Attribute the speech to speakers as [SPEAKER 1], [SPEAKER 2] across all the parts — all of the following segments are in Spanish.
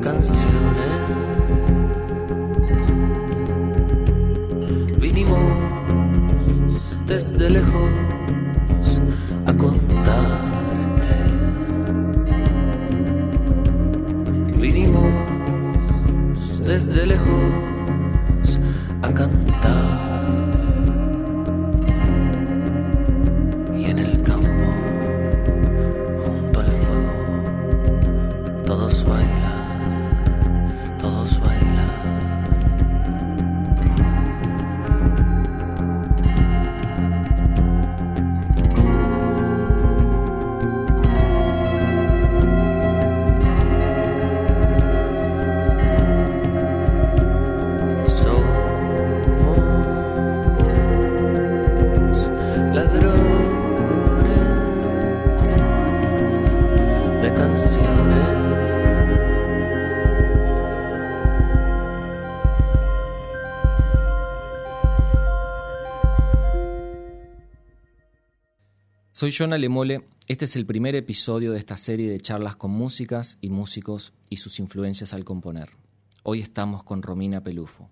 [SPEAKER 1] de
[SPEAKER 2] Soy Jonah Lemole. Este es el primer episodio de esta serie de charlas con músicas y músicos y sus influencias al componer. Hoy estamos con Romina Pelufo,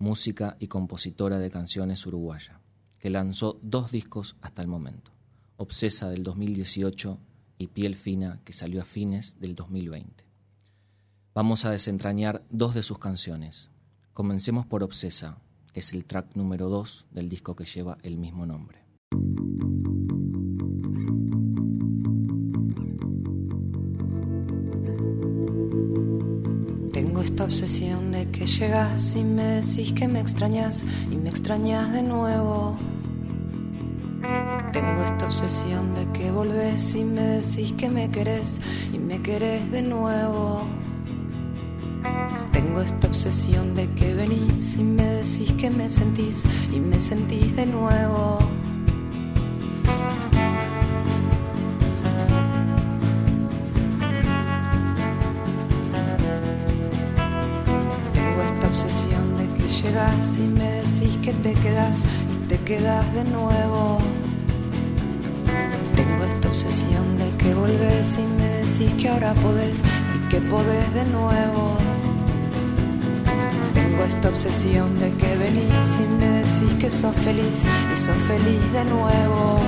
[SPEAKER 2] música y compositora de canciones uruguaya, que lanzó dos discos hasta el momento: Obsesa del 2018 y Piel Fina, que salió a fines del 2020. Vamos a desentrañar dos de sus canciones. Comencemos por Obsesa, que es el track número 2 del disco que lleva el mismo nombre.
[SPEAKER 3] Esta obsesión de que llegas y me decís que me extrañas y me extrañas de nuevo. Tengo esta obsesión de que volvés y me decís que me querés y me querés de nuevo. Tengo esta obsesión de que venís y me decís que me sentís y me sentís de nuevo. Llegas y me decís que te quedas y te quedas de nuevo. Tengo esta obsesión de que volvés y me decís que ahora podés y que podés de nuevo. Tengo esta obsesión de que venís y me decís que sos feliz y sos feliz de nuevo.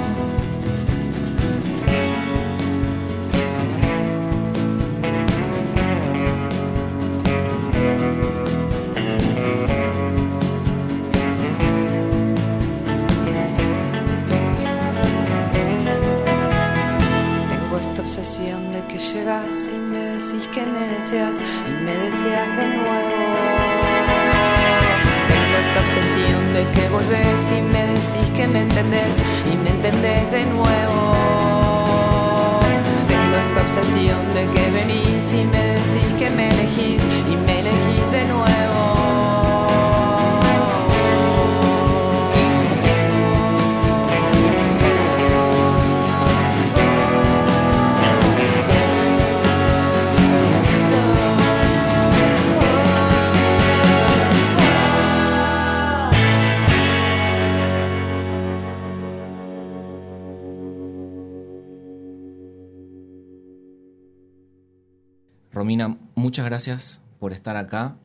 [SPEAKER 2] Muchas gracias por estar acá,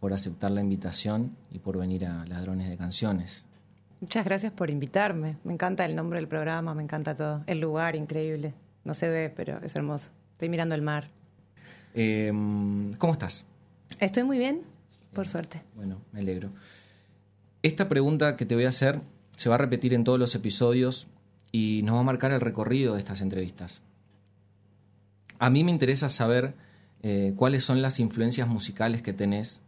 [SPEAKER 2] por aceptar la invitación y por venir a Ladrones de Canciones.
[SPEAKER 4] Muchas gracias por invitarme. Me encanta el nombre del programa, me encanta todo. El lugar, increíble. No se ve, pero es hermoso. Estoy mirando el mar.
[SPEAKER 2] Eh, ¿Cómo estás?
[SPEAKER 4] Estoy muy bien, por suerte.
[SPEAKER 2] Bueno, me alegro. Esta pregunta que te voy a hacer se va a repetir en todos los episodios y nos va a marcar el recorrido de estas entrevistas. A mí me interesa saber eh, cuáles son las influencias musicales que tenés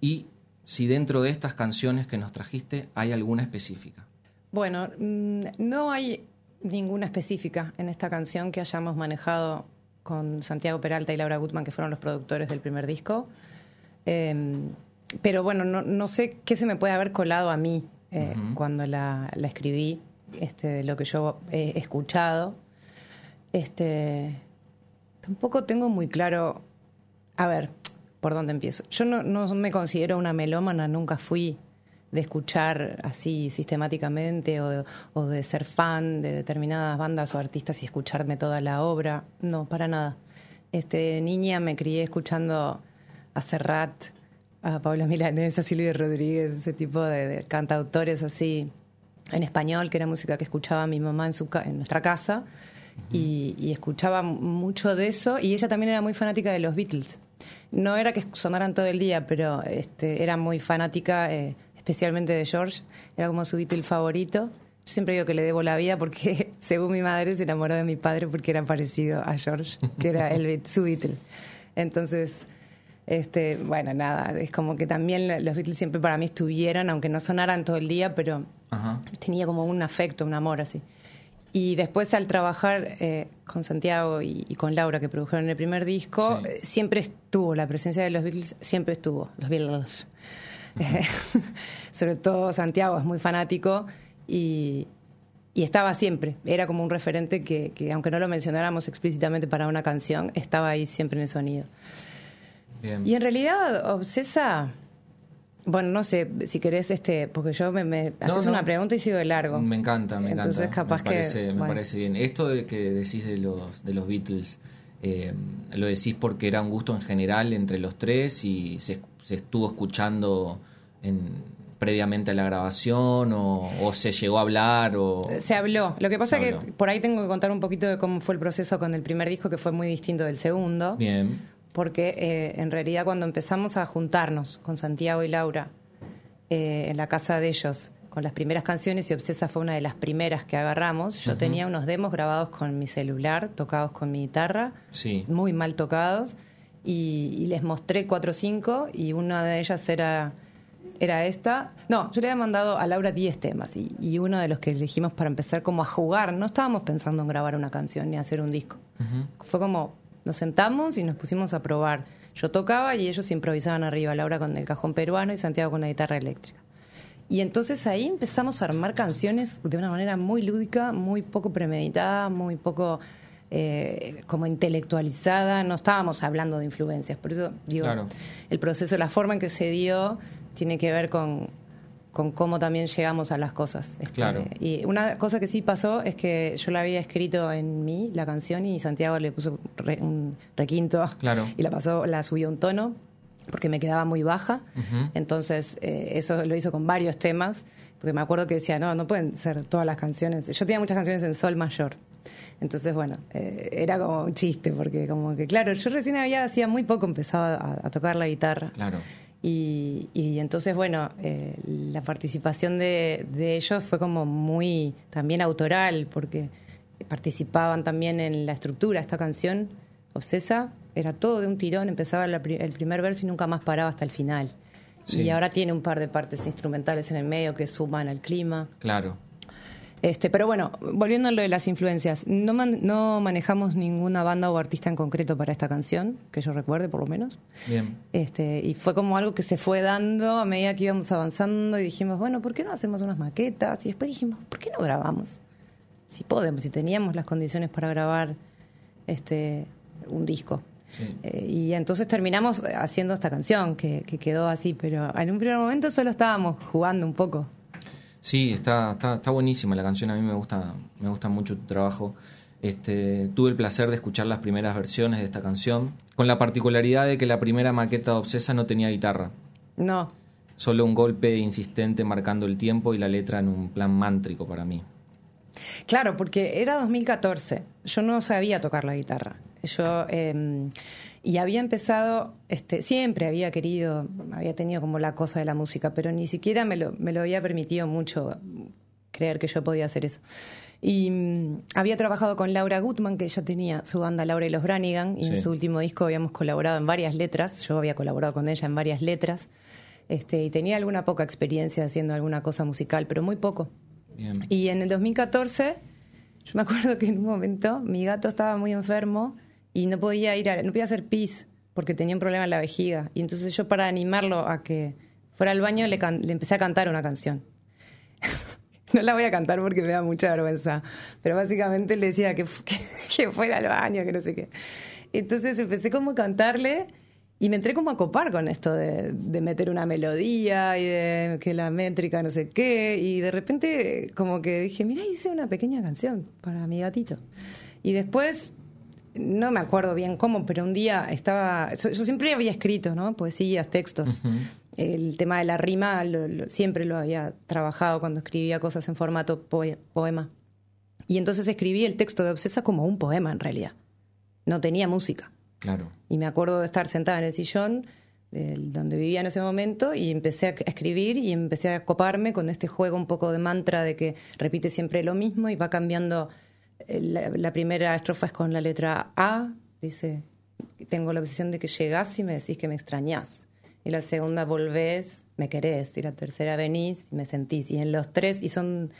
[SPEAKER 2] y si dentro de estas canciones que nos trajiste hay alguna específica.
[SPEAKER 4] Bueno, mm, no hay
[SPEAKER 3] ninguna específica en esta canción que hayamos manejado con Santiago Peralta y Laura Gutman, que fueron los productores del primer disco. Eh, pero bueno, no, no, sé qué se me puede haber colado a mí eh, cuando la, la, escribí, este, de lo que yo he escuchado. Este, tampoco tengo muy claro, a ver, ¿por dónde empiezo? Yo no, no me considero una melómana, nunca fui de escuchar así sistemáticamente o de, o de, ser fan de determinadas bandas o artistas y escucharme toda la obra. No, para nada. Este, niña me crié escuchando a Serrat, a Pablo Milanés, a Silvio Rodríguez, ese tipo de, cantautores así en español, que era música que escuchaba mi mamá en, su, en nuestra casa. Y, y, escuchaba mucho de eso y ella también era muy fanática de los Beatles. No era que sonaran todo el día, pero este, era muy fanática eh, especialmente de George, era como su Beatle favorito. Yo siempre digo que le debo la vida porque, según mi madre, se enamoró de mi padre porque era parecido a George, que era el, su Beatle. Entonces, este, bueno, nada, es como que también los Beatles siempre para mí estuvieron, aunque no sonaran todo el día, pero Ajá. tenía como un afecto, un amor así. Y después al trabajar eh, con Santiago y, y, con Laura, que produjeron el primer disco, sí. eh, siempre estuvo, la presencia de los Beatles siempre estuvo, los Beatles. sobre todo Santiago es muy fanático y, y, estaba siempre, era como un referente que, que, aunque no lo mencionáramos explícitamente para una canción, estaba ahí siempre en el sonido.
[SPEAKER 2] Bien.
[SPEAKER 3] Y en realidad, Obsesa, bueno, no sé si querés, este, porque yo me, me haces
[SPEAKER 2] No,
[SPEAKER 3] una pregunta y sigo de largo.
[SPEAKER 2] Me encanta, me
[SPEAKER 3] Entonces,
[SPEAKER 2] encanta.
[SPEAKER 3] capaz
[SPEAKER 2] me parece,
[SPEAKER 3] que.
[SPEAKER 2] me parece bien. Esto de que decís de los, de los Beatles, eh, lo decís porque era un gusto en general entre los tres y se, se estuvo escuchando en, previamente a la grabación o, o, se llegó a hablar o
[SPEAKER 3] se habló lo que pasa es que por ahí tengo que contar un poquito de cómo fue el proceso con el primer disco que fue muy distinto del segundo
[SPEAKER 2] bien
[SPEAKER 3] porque eh, en realidad cuando empezamos a juntarnos con Santiago y Laura eh, en la casa de ellos con las primeras canciones y Obsesa fue una de las primeras que agarramos yo uh -huh. tenía unos demos grabados con mi celular tocados con mi guitarra
[SPEAKER 2] sí.
[SPEAKER 3] muy mal tocados y, y les mostré cuatro o cinco y una de ellas era era esta. No, yo le había mandado a Laura 10 temas y, y, uno de los que elegimos para empezar como a jugar, no estábamos pensando en grabar una canción ni hacer un disco.
[SPEAKER 2] Uh -huh.
[SPEAKER 3] Fue como, nos sentamos y nos pusimos a probar. Yo tocaba y ellos improvisaban arriba, Laura con el cajón peruano y Santiago con la guitarra eléctrica. Y entonces ahí empezamos a armar canciones de una manera muy lúdica, muy poco premeditada, muy poco eh, como intelectualizada. No estábamos hablando de influencias. Por eso digo,
[SPEAKER 2] claro.
[SPEAKER 3] el proceso, la forma en que se dio tiene que ver con, con cómo también llegamos a las cosas.
[SPEAKER 2] Este, claro.
[SPEAKER 3] Y una cosa que sí pasó es que yo la había escrito en mí, la canción, y Santiago le puso re, un requinto
[SPEAKER 2] claro.
[SPEAKER 3] y la pasó, la subió un tono porque me quedaba muy baja.
[SPEAKER 2] Uh -huh.
[SPEAKER 3] Entonces, eh, eso lo hizo con varios temas, porque me acuerdo que decía, no, no pueden ser todas las canciones. Yo tenía muchas canciones en sol mayor. Entonces, bueno, eh, era como un chiste, porque como que, claro, yo recién había, hacía muy poco empezaba a, a tocar la guitarra.
[SPEAKER 2] Claro.
[SPEAKER 3] Y, y, entonces, bueno, eh, la participación de, de, ellos fue como muy también autoral, porque participaban también en la estructura. Esta canción, Obsesa, era todo de un tirón, empezaba la, el primer verso y nunca más paraba hasta el final.
[SPEAKER 2] Sí.
[SPEAKER 3] Y ahora tiene un par de partes instrumentales en el medio que suman al clima.
[SPEAKER 2] Claro.
[SPEAKER 3] Este, pero bueno, volviendo a lo de las influencias, no, man, no manejamos ninguna banda o artista en concreto para esta canción, que yo recuerde por lo menos.
[SPEAKER 2] Bien.
[SPEAKER 3] Este, y fue como algo que se fue dando a medida que íbamos avanzando y dijimos, bueno, ¿por qué no hacemos unas maquetas? Y después dijimos, ¿por qué no grabamos? Si podemos, si teníamos las condiciones para grabar este, un disco.
[SPEAKER 2] Sí.
[SPEAKER 3] Eh, y entonces terminamos haciendo esta canción que, que quedó así, pero en un primer momento solo estábamos jugando un poco.
[SPEAKER 2] Sí, está, está, está buenísima la canción, a mí me gusta, me gusta mucho tu trabajo. Este, tuve el placer de escuchar las primeras versiones de esta canción, con la particularidad de que la primera maqueta de Obsesa no tenía guitarra.
[SPEAKER 3] No.
[SPEAKER 2] Solo un golpe insistente marcando el tiempo y la letra en un plan mántrico para mí.
[SPEAKER 3] Claro, porque era 2014. Yo no sabía tocar la guitarra. Yo eh, y había empezado, este, siempre había querido, había tenido como la cosa de la música, pero ni siquiera me lo, me lo había permitido mucho creer que yo podía hacer eso. Y um, había trabajado con Laura Gutman, que ella tenía su banda Laura y los Branigan, y sí. en su último disco habíamos colaborado en varias letras. Yo había colaborado con ella en varias letras. Este, y tenía alguna poca experiencia haciendo alguna cosa musical, pero muy poco.
[SPEAKER 2] Bien.
[SPEAKER 3] Y en el 2014 Yo me acuerdo que en un momento mi gato estaba muy enfermo y no podía ir a, no podía hacer pis porque tenía un problema en la vejiga. Y entonces yo para animarlo a que fuera al baño le, can- empecé a cantar una canción. no la voy a cantar porque me da mucha vergüenza, pero básicamente le decía que, que fuera al baño, que no sé qué. Entonces empecé como a cantarle y me entré como a copar con esto de, de meter una melodía y de que la métrica no sé qué. Y de repente como que dije, mira, hice una pequeña canción para mi gatito. Y después, no me acuerdo bien cómo, pero un día estaba, yo yo siempre había escrito, ¿no? Poesías, textos. El tema de la rima lo- lo- siempre lo había trabajado cuando escribía cosas en formato poe- poema. Y entonces escribí el texto de Obsesa como un poema en realidad. No tenía música.
[SPEAKER 2] Claro.
[SPEAKER 3] Y me acuerdo de estar sentada en el sillón donde vivía en ese momento y empecé a escribir y empecé a coparme con este juego un poco de mantra de que repite siempre lo mismo y va cambiando. Eh, La, la primera estrofa es con la letra A, dice, tengo la obsesión de que llegás y me decís que me extrañás. Y la segunda, volvés, me querés. Y la tercera, venís y me sentís. Y en los tres, y son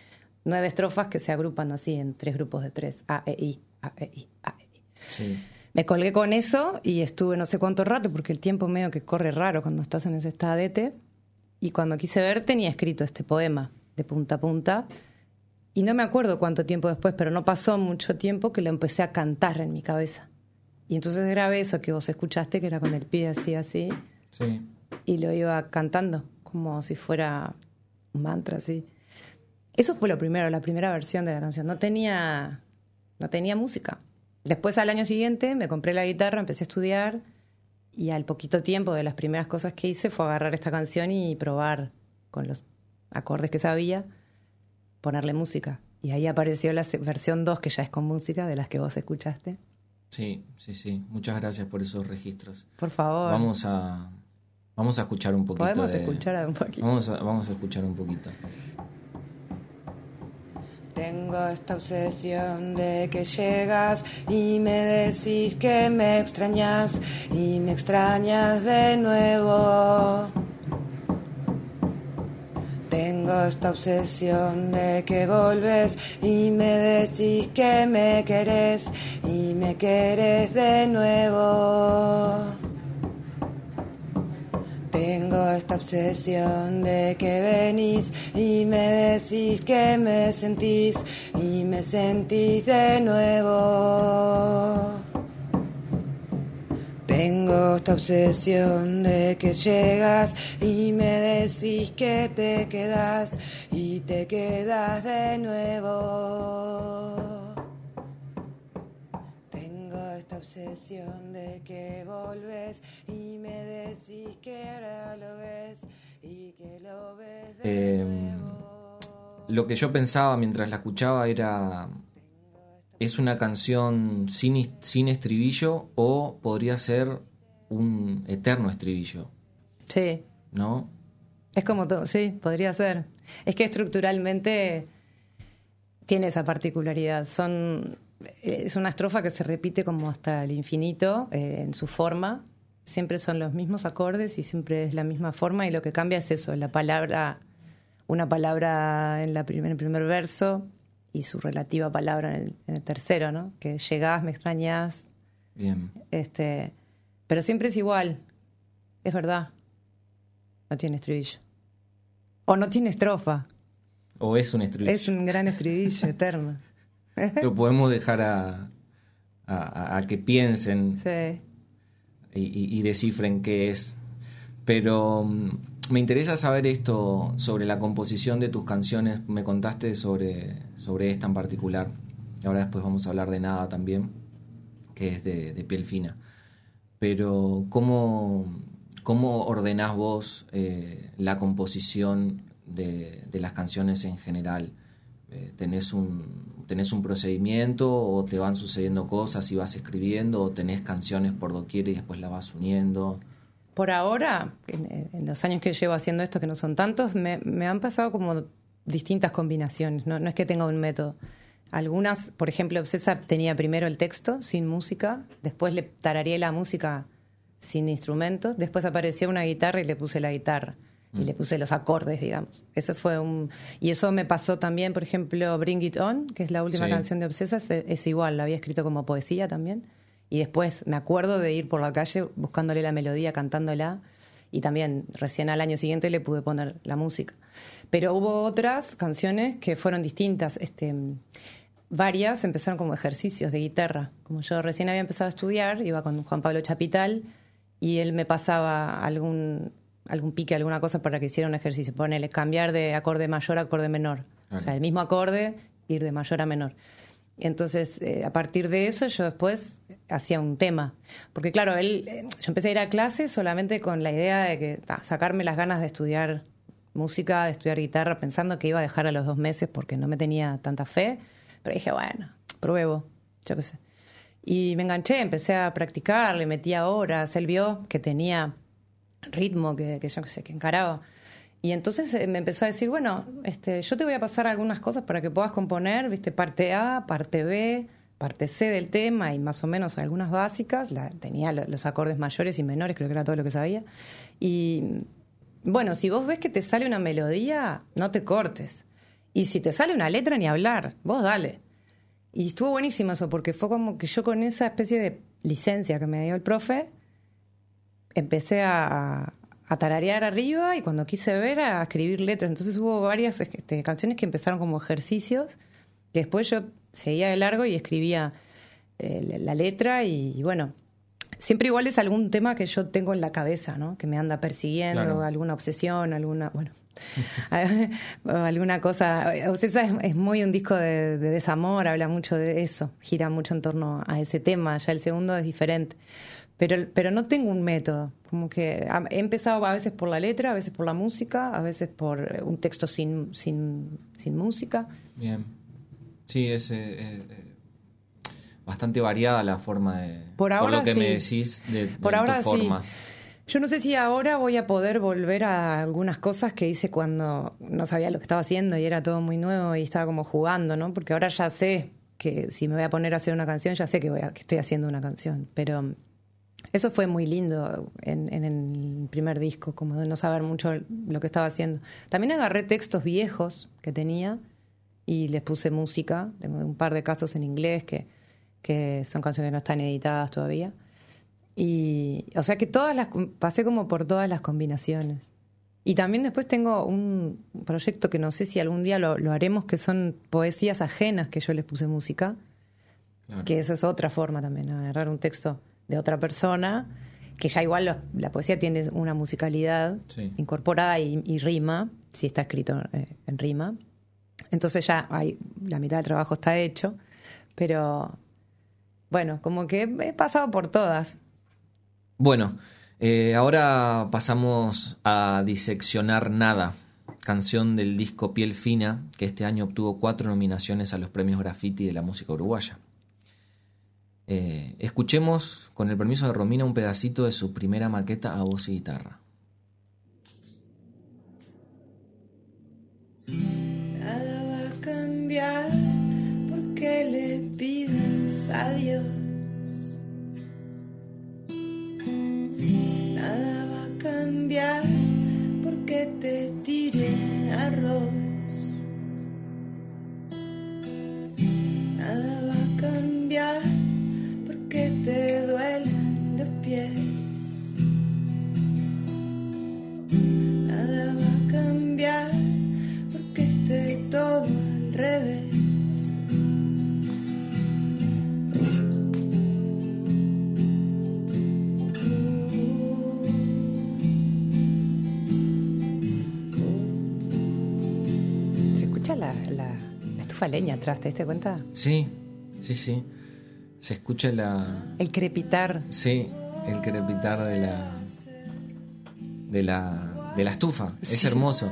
[SPEAKER 3] nueve estrofas que se agrupan así en tres grupos de tres, A, E, I, A, E, I, A, E, I.
[SPEAKER 2] Sí.
[SPEAKER 3] Me colgué con eso y estuve no sé cuánto rato, porque el tiempo medio que corre raro cuando estás en ese estadete. Y cuando quise ver, tenía escrito este poema de punta a punta. Y no me acuerdo cuánto tiempo después, pero no pasó mucho tiempo que lo empecé a cantar en mi cabeza. Y entonces grabé eso que vos escuchaste, que era con el pie así, así,
[SPEAKER 2] Sí.
[SPEAKER 3] y lo iba cantando, como si fuera un mantra, así. Eso fue lo primero, la primera versión de la canción. No tenía, no tenía música. Después, al año siguiente, me compré la guitarra, empecé a estudiar, y al poquito tiempo de las primeras cosas que hice fue agarrar esta canción y probar con los acordes que sabía, ponerle música. Y ahí apareció la versión 2, que ya es con música, de las que vos escuchaste.
[SPEAKER 2] Sí, sí, sí. Muchas gracias por esos registros.
[SPEAKER 3] Por favor,
[SPEAKER 2] Vamos a vamos a escuchar un poquito
[SPEAKER 3] podemos
[SPEAKER 2] de-
[SPEAKER 3] escuchar un poquito.
[SPEAKER 2] Vamos a, vamos a escuchar un poquito.
[SPEAKER 5] Tengo esta obsesión de que llegas y me decís que me extrañas y me extrañas de nuevo. Tengo esta obsesión de que volves y me decís que me querés y me querés de nuevo. Tengo esta obsesión de que venís y me decís que me sentís y me sentís de nuevo. Tengo esta obsesión de que llegas y me decís que te quedas y te quedas de nuevo. Tengo esta obsesión de que volves y me decís que ahora lo ves y que lo ves de
[SPEAKER 2] Eh,
[SPEAKER 5] nuevo.
[SPEAKER 2] Lo que yo pensaba mientras la escuchaba era. ¿Es una canción sin, sin estribillo o podría ser un eterno estribillo?
[SPEAKER 3] Sí,
[SPEAKER 2] ¿No?
[SPEAKER 3] Es como todo, sí, podría ser. Es que estructuralmente tiene esa particularidad. Son, es una estrofa que se repite como hasta el infinito eh, en su forma. Siempre son los mismos acordes y siempre es la misma forma y lo que cambia es eso, la palabra, una palabra en, la prim- en el primer verso y su relativa palabra en el, en el tercero, ¿no? Que llegás, me extrañas,
[SPEAKER 2] Bien.
[SPEAKER 3] este, pero siempre es igual, es verdad. No tiene estribillo. O no tiene estrofa.
[SPEAKER 2] ¿O es un estribillo?
[SPEAKER 3] Es un gran estribillo eterno.
[SPEAKER 2] Lo podemos dejar a, a- a que piensen
[SPEAKER 3] Sí.
[SPEAKER 2] y, y- y descifren qué es. Pero mm, me interesa saber esto sobre la composición de tus canciones. Me contaste sobre, sobre esta en particular. Ahora después vamos a hablar de nada también, que es de, piel fina. Pero ¿cómo, cómo ordenás vos eh, la composición de, de las canciones en general? Eh, ¿tenés, un, ¿Tenés un procedimiento o te van sucediendo cosas y vas escribiendo o tenés canciones por doquier y después las vas uniendo?
[SPEAKER 3] Por ahora, en, en los años que llevo haciendo esto, que no son tantos, me, me han pasado como distintas combinaciones. No, no es que tenga un método. Algunas, por ejemplo, Obsesa tenía primero el texto sin música, después le tarareé la música sin instrumentos, después apareció una guitarra y le puse la guitarra. y le puse los acordes, digamos. Eso fue un... Y eso me pasó también, por ejemplo, Bring It On, que es la última
[SPEAKER 2] Sí.
[SPEAKER 3] canción de Obsesas, es, es igual, la había escrito como poesía también. Y después me acuerdo de ir por la calle buscándole la melodía, cantándola. Y también recién al año siguiente le pude poner la música. Pero hubo otras canciones que fueron distintas. Este, varias empezaron como ejercicios de guitarra. Como yo recién había empezado a estudiar, iba con Juan Pablo Chapital y él me pasaba algún, algún pique, alguna cosa para que hiciera un ejercicio. Ponele, cambiar de acorde mayor a acorde menor.
[SPEAKER 2] Claro.
[SPEAKER 3] O sea, el mismo acorde, ir de mayor a menor. Entonces, eh, a partir de eso, yo después hacía un tema. Porque, claro, él, eh, yo empecé a ir a clase solamente con la idea de que sacarme las ganas de estudiar música, de estudiar guitarra, pensando que iba a dejar a los dos meses porque no me tenía tanta fe. Pero dije, bueno, pruebo, yo qué sé. Y me enganché, empecé a practicar, le metía horas. Él vio que tenía ritmo, que, que yo qué sé, que encaraba. Y entonces eh, me empezó a decir, bueno, este, yo te voy a pasar algunas cosas para que puedas componer, viste, parte A, parte B, parte C del tema y más o menos algunas básicas. La, tenía lo- los acordes mayores y menores, creo que era todo lo que sabía. Y bueno, si vos ves que te sale una melodía, no te cortes. Y si te sale una letra, ni hablar, vos dale. Y estuvo buenísimo eso, porque fue como que yo con esa especie de licencia que me dio el profe, empecé a, a tararear arriba y cuando quise ver a escribir letras. Entonces hubo varias este, canciones que empezaron como ejercicios, que después yo seguía de largo y escribía eh, la- la letra y, y bueno, siempre igual es algún tema que yo tengo en la cabeza, ¿no? Que me anda persiguiendo,
[SPEAKER 2] Claro.
[SPEAKER 3] alguna obsesión, alguna, bueno, alguna cosa. Obsesa es, es muy un disco de, de desamor, habla mucho de eso, gira mucho en torno a ese tema. Ya el segundo es diferente. Pero, pero no tengo un método. Como que he empezado a veces por la letra, a veces por la música, a veces por eh, un texto sin, sin, sin música.
[SPEAKER 2] Bien. Sí, es eh, eh, eh, bastante variada la forma de.
[SPEAKER 3] Por ahora
[SPEAKER 2] lo que
[SPEAKER 3] sí.
[SPEAKER 2] me decís de, de
[SPEAKER 3] Por ahora
[SPEAKER 2] tus
[SPEAKER 3] sí.
[SPEAKER 2] formas.
[SPEAKER 3] Yo no sé si ahora voy a poder volver a algunas cosas que hice cuando no sabía lo que estaba haciendo y era todo muy nuevo y estaba como jugando, ¿no? Porque ahora ya sé que si me voy a poner a hacer una canción, ya sé que, voy a- que estoy haciendo una canción. Pero eso fue muy lindo en, en el primer disco, como de no saber mucho lo que estaba haciendo. También agarré textos viejos que tenía y les puse música. Tengo un par de casos en inglés que, que son canciones que no están editadas todavía. Y, o sea que todas las pasé como por todas las combinaciones. Y también después tengo un proyecto que no sé si algún día lo, lo haremos, que son poesías ajenas que yo les puse música,
[SPEAKER 2] Claro.
[SPEAKER 3] que eso es otra forma también, agarrar un texto de otra persona, que ya igual los- la poesía tiene una musicalidad
[SPEAKER 2] Sí.
[SPEAKER 3] incorporada y, y rima, si está escrito eh, en rima. Entonces ya hay, la mitad del trabajo está hecho, pero bueno, como que he pasado por todas.
[SPEAKER 2] Bueno, eh, ahora pasamos a diseccionar nada, canción del disco Piel Fina, que este año obtuvo cuatro nominaciones a los premios Graffiti de la música uruguaya. Eh, escuchemos, con el permiso de Romina, un pedacito de su primera maqueta a voz y guitarra.
[SPEAKER 5] Nada va a cambiar porque le pidas a Dios. Nada va a cambiar porque te tiren arroz.
[SPEAKER 3] Atrás, ¿te diste cuenta?
[SPEAKER 2] Sí, sí, sí. Se escucha la.
[SPEAKER 3] El crepitar.
[SPEAKER 2] Sí, el crepitar de la. de la. de la estufa. Es hermoso.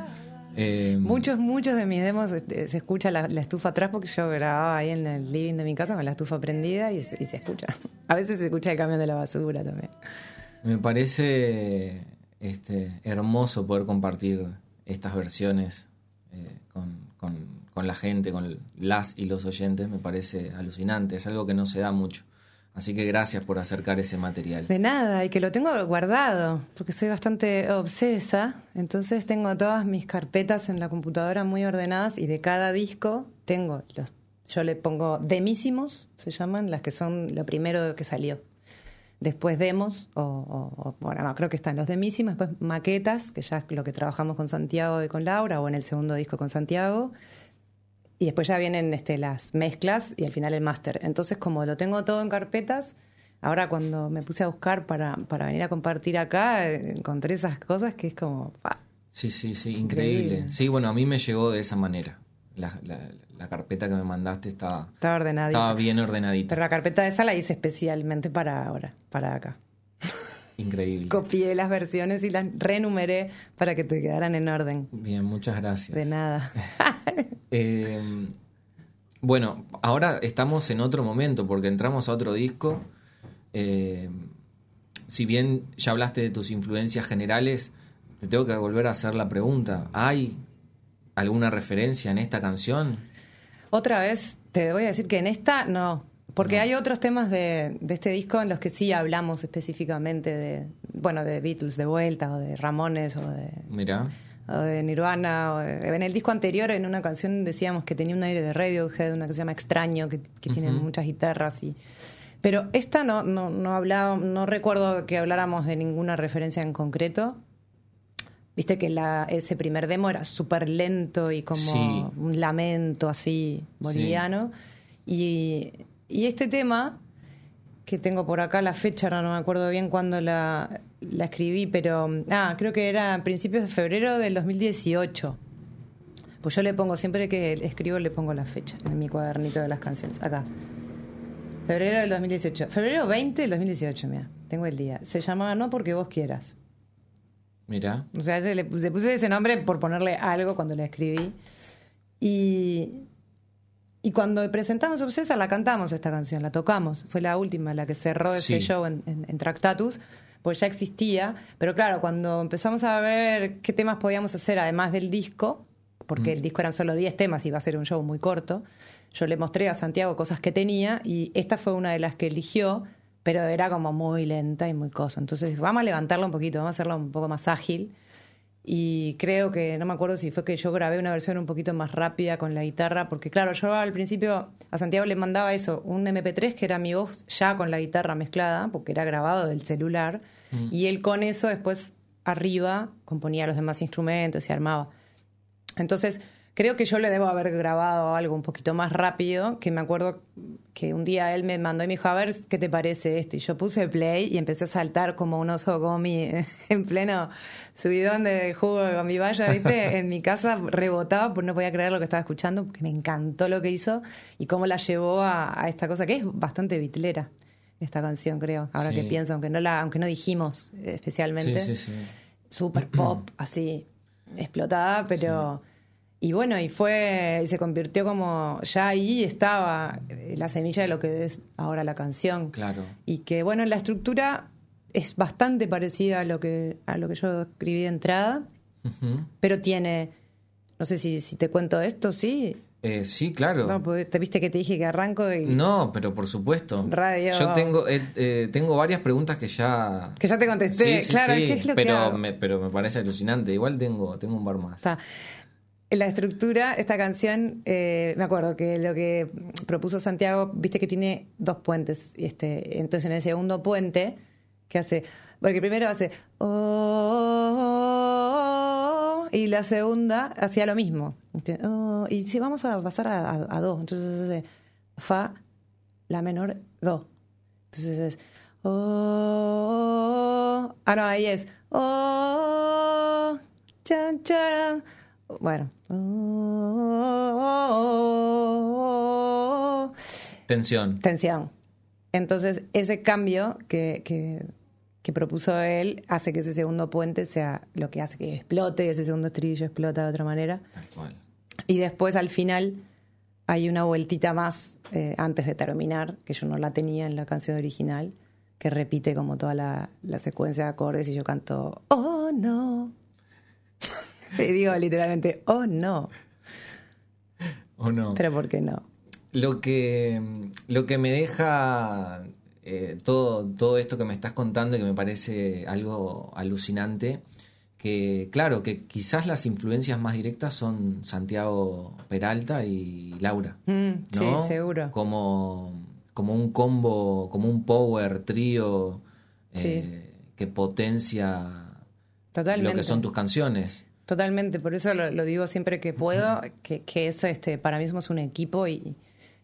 [SPEAKER 2] Eh,
[SPEAKER 3] Muchos, muchos de mis demos este, se escucha la, la estufa atrás porque yo grababa ahí en el living de mi casa con la estufa prendida y se, y se escucha. A veces se escucha el camión de la basura también.
[SPEAKER 2] Me parece este, hermoso poder compartir estas versiones eh, con, con- con la gente, con las y los oyentes. Me parece alucinante. Es algo que no se da mucho. Así que gracias por acercar ese material.
[SPEAKER 3] De nada, y que lo tengo guardado, porque soy bastante obsesa. Entonces tengo todas mis carpetas en la computadora muy ordenadas y de cada disco tengo los. Yo le pongo demísimos, se llaman, las que son lo primero que salió. Después demos, o, o- o- bueno, no, creo que están los demísimos, después maquetas, que ya es lo que trabajamos con Santiago y con Laura, o en el segundo disco con Santiago. Y después ya vienen este, las mezclas y al final el máster. Entonces, como lo tengo todo en carpetas, ahora cuando me puse a buscar para, para venir a compartir acá, eh, encontré esas cosas que es como...
[SPEAKER 2] Sí, sí, sí, increíble.
[SPEAKER 3] Increíble.
[SPEAKER 2] Sí, bueno, a mí me llegó de esa manera. La, la- la carpeta que me mandaste estaba,
[SPEAKER 3] Estaba ordenadita.
[SPEAKER 2] estaba bien ordenadita.
[SPEAKER 3] Pero la carpeta esa la hice especialmente para ahora, para acá.
[SPEAKER 2] Increíble.
[SPEAKER 3] Copié las versiones y las renumeré para que te quedaran en orden.
[SPEAKER 2] Bien, muchas gracias.
[SPEAKER 3] De nada.
[SPEAKER 2] Eh, bueno, ahora estamos en otro momento porque entramos a otro disco. Eh, si bien ya hablaste de tus influencias generales, te tengo que volver a hacer la pregunta. ¿Hay alguna referencia en esta canción?
[SPEAKER 3] Otra vez te voy a decir que en esta no, porque hay otros temas de, de este disco en los que sí hablamos específicamente de, bueno, de Beatles de vuelta o de Ramones o de,
[SPEAKER 2] Mirá.
[SPEAKER 3] o de Nirvana. o de- en el disco anterior, en una canción decíamos que tenía un aire de Radiohead, una que se llama Extraño, que, que tiene muchas guitarras y... Pero esta no, no, no hablaba, no recuerdo que habláramos de ninguna referencia en concreto. Viste que la, ese primer demo era súper lento y como
[SPEAKER 2] Sí.
[SPEAKER 3] un lamento así boliviano. Y, y este tema, que tengo por acá la fecha, ahora no me acuerdo bien cuándo la, la escribí, pero ah, creo que era a principios de febrero del 2018. Pues yo le pongo, siempre que escribo le pongo la fecha en mi cuadernito de las canciones. Acá. Febrero del 2018. Febrero 20 del 2018, mira. Tengo el día. Se llamaba No porque vos quieras.
[SPEAKER 2] Mirá.
[SPEAKER 3] O sea, se le, le puse ese nombre por ponerle algo cuando la escribí. Y, y cuando presentamos Obsesa, la cantamos esta canción, la tocamos. Fue la última, la que cerró ese show en, en- en Tractatus, pues ya existía. Pero claro, cuando empezamos a ver qué temas podíamos hacer además del disco, porque el disco eran solo 10 temas y iba a ser un show muy corto, yo le mostré a Santiago cosas que tenía y esta fue una de las que eligió, pero era como muy lenta y muy cosa. Entonces, vamos a levantarla un poquito, vamos a hacerla un poco más ágil. Y creo que, no me acuerdo si fue que yo grabé una versión un poquito más rápida con la guitarra, porque claro, yo al principio a Santiago le mandaba eso, un MP3 que era mi voz ya con la guitarra mezclada, porque era grabado del celular, y él con eso después arriba componía los demás instrumentos y armaba. Entonces, creo que yo le debo haber grabado algo un poquito más rápido, que me acuerdo que un día él me mandó y me dijo, a ver, ¿qué te parece esto? Y yo puse play y empecé a saltar como un oso gomi en pleno subidón de jugo con mi valla, ¿viste? En mi casa rebotaba, pues no podía creer lo que estaba escuchando, porque me encantó lo que hizo y cómo la llevó a, a esta cosa, que es bastante bitlera, esta canción, creo. Ahora
[SPEAKER 2] Sí.
[SPEAKER 3] que pienso, aunque no, la, aunque no dijimos especialmente
[SPEAKER 2] Sí, sí, sí.
[SPEAKER 3] super pop, así, explotada, pero... Y bueno, y fue, y se convirtió como, ya ahí estaba eh, la semilla de lo que es ahora la canción.
[SPEAKER 2] Claro.
[SPEAKER 3] Y que bueno, la estructura es bastante parecida a lo que, a lo que yo escribí de entrada, pero tiene, no sé si, si te cuento esto, sí.
[SPEAKER 2] Eh, sí, claro.
[SPEAKER 3] No, pues te viste que te dije que arranco y
[SPEAKER 2] No, pero por supuesto.
[SPEAKER 3] Radio.
[SPEAKER 2] Yo tengo, eh, eh, tengo varias preguntas que ya.
[SPEAKER 3] que ya te contesté.
[SPEAKER 2] Sí, sí,
[SPEAKER 3] claro,
[SPEAKER 2] sí,
[SPEAKER 3] ¿qué es lo que
[SPEAKER 2] pero,
[SPEAKER 3] hago?
[SPEAKER 2] me, pero me parece alucinante. Igual tengo, tengo un bar más.
[SPEAKER 3] En la estructura, esta canción, eh, me acuerdo que lo que propuso Santiago, viste que tiene dos puentes. Y este, entonces en el segundo puente, que hace. Porque primero hace. "Oh", y la segunda hacía lo mismo. "Oh", y si vamos a pasar a, a- a do, entonces hace Fa, la menor, do. Entonces es. Oh, ah, no, ahí es. Oh. Bueno. Oh,
[SPEAKER 2] Tensión.
[SPEAKER 3] tensión. Entonces, ese cambio que, que, que propuso él hace que ese segundo puente sea lo que hace que explote, ese segundo estribillo explota de otra manera.
[SPEAKER 2] Tal cual.
[SPEAKER 3] Y después al final hay una vueltita más eh, antes de terminar, que yo no la tenía en la canción original, que repite como toda la, la secuencia de acordes y yo canto, oh no. y digo literalmente, oh no.
[SPEAKER 2] ¿O no?
[SPEAKER 3] Pero ¿por qué no?
[SPEAKER 2] Lo que, lo que me deja eh, todo, todo esto que me estás contando y que me parece algo alucinante. Que claro, que quizás las influencias más directas son Santiago Peralta y Laura.
[SPEAKER 3] Mm, sí, seguro.
[SPEAKER 2] Como, como un combo, como un power trío eh,
[SPEAKER 3] Sí.
[SPEAKER 2] que potencia
[SPEAKER 3] Totalmente.
[SPEAKER 2] lo que son tus canciones.
[SPEAKER 3] Totalmente, por eso lo, lo digo siempre que puedo, que, que es este, para mí somos un equipo y,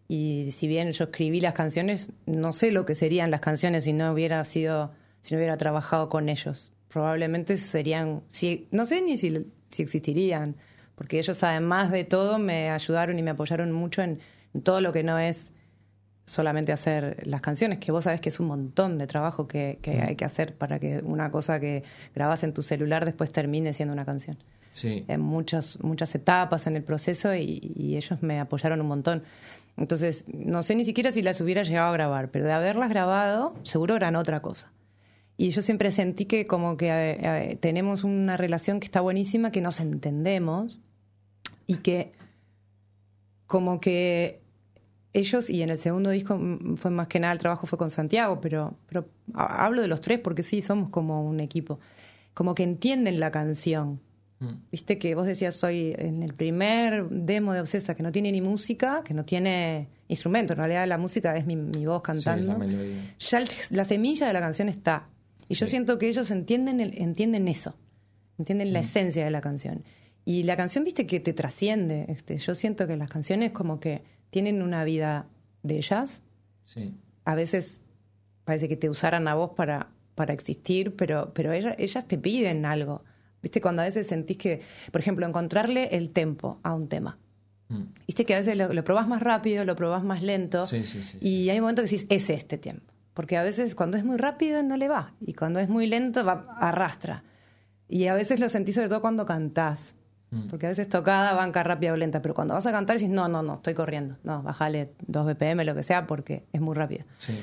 [SPEAKER 3] y si bien yo escribí las canciones, no sé lo que serían las canciones si no hubiera sido, si no hubiera trabajado con ellos. Probablemente serían, si, no sé ni si, si existirían, porque ellos además de todo me ayudaron y me apoyaron mucho en, en todo lo que no es solamente hacer las canciones, que vos sabés que es un montón de trabajo que, que hay que hacer para que una cosa que grabas en tu celular después termine siendo una canción
[SPEAKER 2] Sí.
[SPEAKER 3] en muchas, muchas etapas en el proceso y, y ellos me apoyaron un montón. Entonces, no sé ni siquiera si las hubiera llegado a grabar, pero de haberlas grabado, seguro eran otra cosa. Y yo siempre sentí que como que eh, eh, tenemos una relación que está buenísima, que nos entendemos y que como que ellos, y en el segundo disco mm, fue más que nada el trabajo fue con Santiago, pero, pero ha- hablo de los tres porque sí, somos como un equipo, como que entienden la canción.
[SPEAKER 2] Mm.
[SPEAKER 3] Viste que vos decías, soy en el primer demo de Obsesa que no tiene ni música, que no tiene instrumento, en realidad la música es mi, mi voz
[SPEAKER 2] Sí,
[SPEAKER 3] cantando.
[SPEAKER 2] la
[SPEAKER 3] ya el- la semilla de la canción está. Y yo siento que ellos entienden, el- entienden eso, entienden
[SPEAKER 2] Mm.
[SPEAKER 3] la esencia de la canción. Y la canción, viste, que te trasciende. Este, yo siento que las canciones como que tienen una vida de ellas.
[SPEAKER 2] Sí.
[SPEAKER 3] A veces parece que te usaran a vos para, para existir, pero, pero ellas, ellas te piden algo. Viste, cuando a veces sentís que, por ejemplo, encontrarle el tempo a un tema.
[SPEAKER 2] Mm.
[SPEAKER 3] Viste que a veces lo, lo probás más rápido, lo probás más lento.
[SPEAKER 2] Sí, sí, sí.
[SPEAKER 3] Y hay momentos que decís, es este tiempo. Porque a veces cuando es muy rápido no le va. Y cuando es muy lento va, arrastra. Y a veces lo sentís sobre todo cuando cantás.
[SPEAKER 2] Mm.
[SPEAKER 3] Porque a veces tocada banca rápida o lenta. Pero cuando vas a cantar decís, no, no, no, estoy corriendo. No, bájale 2 BPM, lo que sea, porque es muy rápida.
[SPEAKER 2] Sí.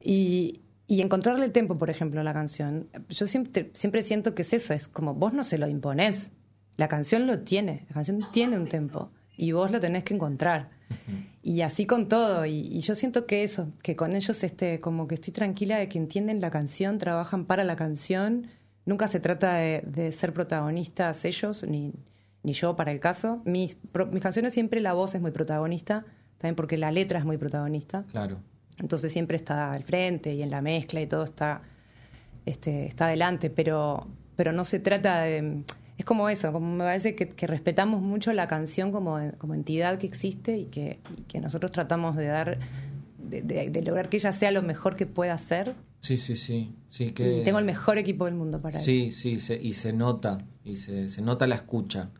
[SPEAKER 3] Y, y encontrarle el tempo, por ejemplo, a la canción. Yo siempre, siempre siento que es eso, es como vos no se lo imponés. La canción lo tiene, la canción tiene un tempo y vos lo tenés que encontrar. Y así con todo. Y, y yo siento que eso, que con ellos este, como que estoy tranquila de que entienden la canción, trabajan para la canción. Nunca se trata de, de ser protagonistas ellos, ni, ni yo para el caso. Mis, pro- mis canciones siempre la voz es muy protagonista, también porque la letra es muy protagonista.
[SPEAKER 2] Claro.
[SPEAKER 3] Entonces siempre está al frente y en la mezcla y todo está, este, está adelante, pero, pero no se trata de... Es como eso, como me parece que, que respetamos mucho la canción como, como entidad que existe y que, y que nosotros tratamos de dar, de, de- de lograr que ella sea lo mejor que pueda ser.
[SPEAKER 2] Sí, sí, sí. sí que...
[SPEAKER 3] Y tengo el mejor equipo del mundo para
[SPEAKER 2] Sí,
[SPEAKER 3] eso.
[SPEAKER 2] sí, se- y se nota, y se, se nota la escucha,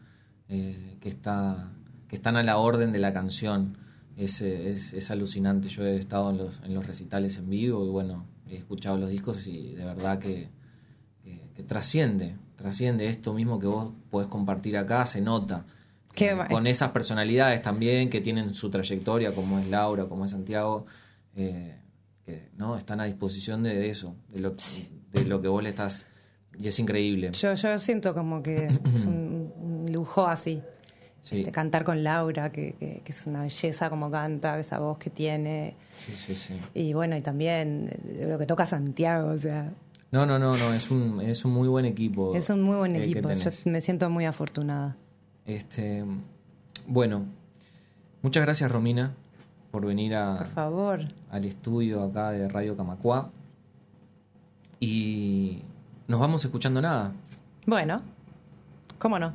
[SPEAKER 2] eh, que, está, que están a la orden de la canción. Es, eh, es, es alucinante. Yo he estado en los, en los recitales en vivo y bueno, he escuchado los discos y de verdad que, que, que trasciende, trasciende esto mismo que vos podés compartir acá, se nota.
[SPEAKER 3] Qué
[SPEAKER 2] Eh, con esas personalidades también que tienen su trayectoria, como es Laura, como es Santiago, eh, que no están a disposición de eso, de lo, de lo que vos le estás. Y es increíble.
[SPEAKER 3] Yo, yo siento como que es un, un lujo así.
[SPEAKER 2] Sí,
[SPEAKER 3] Este, cantar con Laura, que, que- que es una belleza como canta, esa voz que tiene.
[SPEAKER 2] sí, sí, sí.
[SPEAKER 3] Y bueno, y también eh, lo que toca Santiago, o sea,
[SPEAKER 2] No, no, no, no, es un, es un muy buen equipo.
[SPEAKER 3] es un muy buen
[SPEAKER 2] que
[SPEAKER 3] equipo. Yo me siento muy afortunada.
[SPEAKER 2] Este, bueno, muchas gracias Romina por venir a,
[SPEAKER 3] Por favor.
[SPEAKER 2] al estudio acá de Radio Camacuá. Y nos vamos escuchando nada.
[SPEAKER 3] Bueno, ¿cómo no?